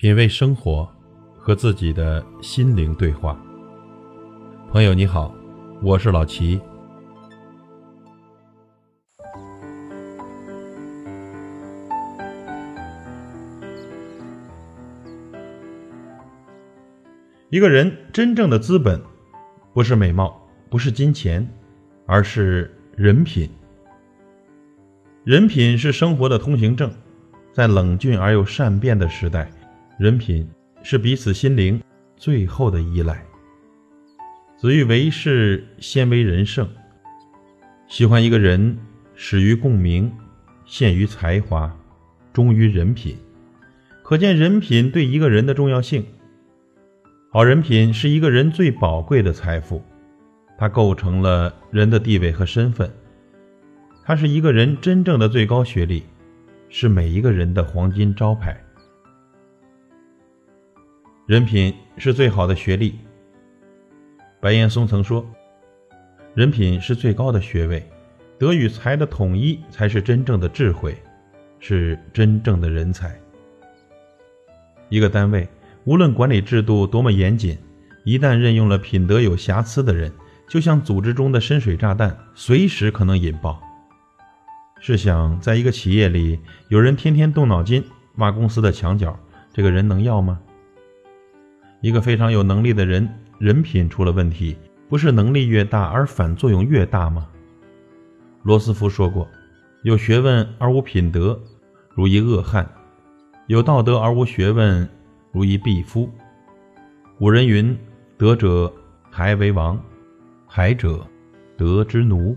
品味生活，和自己的心灵对话。朋友你好，我是老齐。一个人真正的资本，不是美貌，不是金钱，而是人品。人品是生活的通行证，在冷峻而又善变的时代。人品是彼此心灵最后的依赖。子欲为事，先为人圣。喜欢一个人，始于共鸣，陷于才华，忠于人品。可见人品对一个人的重要性。好人品是一个人最宝贵的财富，它构成了人的地位和身份。它是一个人真正的最高学历，是每一个人的黄金招牌。人品是最好的学历。白岩松曾说：“人品是最高的学位，德与才的统一才是真正的智慧，是真正的人才。”一个单位无论管理制度多么严谨，一旦任用了品德有瑕疵的人，就像组织中的深水炸弹，随时可能引爆。试想，在一个企业里，有人天天动脑筋挖公司的墙角，这个人能要吗？一个非常有能力的人，人品出了问题，不是能力越大而反作用越大吗？罗斯福说过：“有学问而无品德，如一恶汉；有道德而无学问，如一鄙夫。”古人云：“德者才为王，才者德之奴。”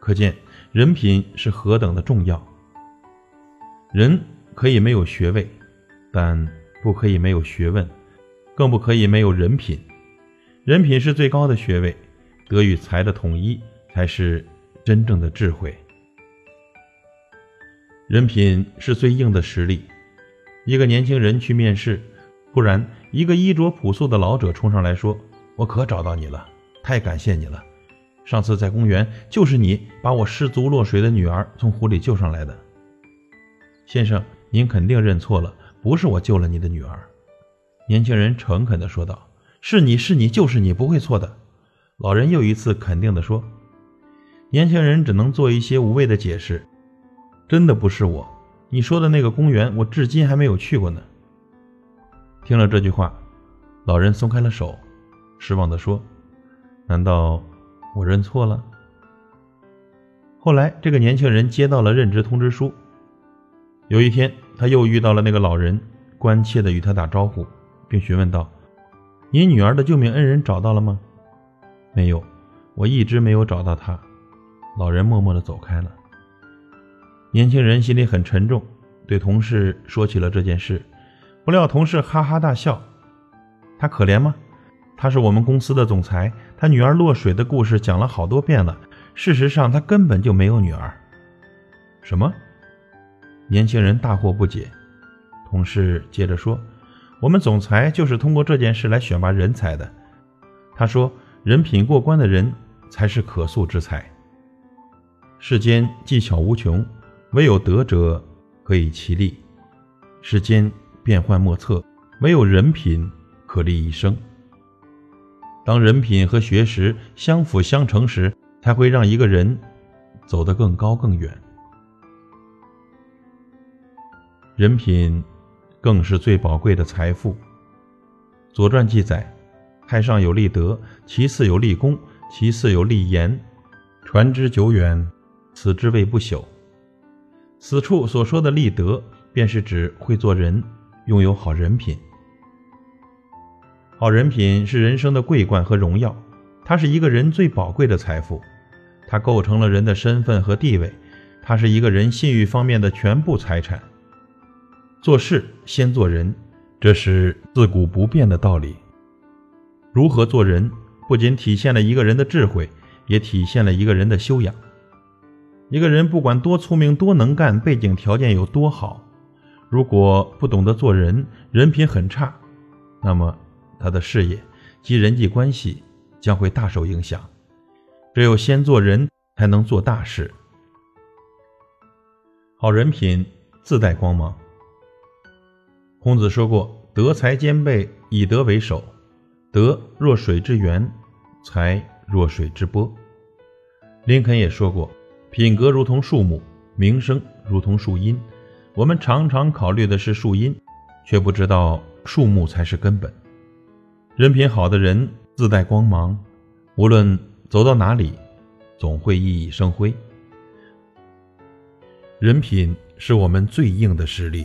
可见人品是何等的重要。人可以没有学位，但不可以没有学问。更不可以没有人品，人品是最高的学位，德与才的统一才是真正的智慧。人品是最硬的实力。一个年轻人去面试，突然一个衣着朴素的老者冲上来说：“我可找到你了，太感谢你了！上次在公园就是你把我失足落水的女儿从湖里救上来的。先生，您肯定认错了，不是我救了你的女儿。”年轻人诚恳地说道：“是你是你就是你，不会错的。”老人又一次肯定地说：“年轻人只能做一些无谓的解释。真的不是我，你说的那个公园，我至今还没有去过呢。”听了这句话，老人松开了手，失望地说：“难道我认错了？”后来，这个年轻人接到了任职通知书。有一天，他又遇到了那个老人，关切地与他打招呼。并询问道：“你女儿的救命恩人找到了吗？”“没有，我一直没有找到他。”老人默默地走开了。年轻人心里很沉重，对同事说起了这件事。不料同事哈哈大笑：“他可怜吗？他是我们公司的总裁，他女儿落水的故事讲了好多遍了。事实上，他根本就没有女儿。”“什么？”年轻人大惑不解。同事接着说。我们总裁就是通过这件事来选拔人才的。他说：“人品过关的人才是可塑之才。世间技巧无穷，唯有德者可以其利；世间变幻莫测，唯有人品可立一生。当人品和学识相辅相成时，才会让一个人走得更高更远。人品。”更是最宝贵的财富。《左传》记载：“太上有立德，其次有立功，其次有立言，传之久远，此之谓不朽。”此处所说的立德，便是指会做人，拥有好人品。好人品是人生的桂冠和荣耀，它是一个人最宝贵的财富，它构成了人的身份和地位，它是一个人信誉方面的全部财产。做事先做人，这是自古不变的道理。如何做人，不仅体现了一个人的智慧，也体现了一个人的修养。一个人不管多聪明、多能干，背景条件有多好，如果不懂得做人，人品很差，那么他的事业及人际关系将会大受影响。只有先做人，才能做大事。好人品自带光芒。孔子说过：“德才兼备，以德为首。德若水之源，才若水之波。”林肯也说过：“品格如同树木，名声如同树荫。”我们常常考虑的是树荫，却不知道树木才是根本。人品好的人自带光芒，无论走到哪里，总会熠熠生辉。人品是我们最硬的实力。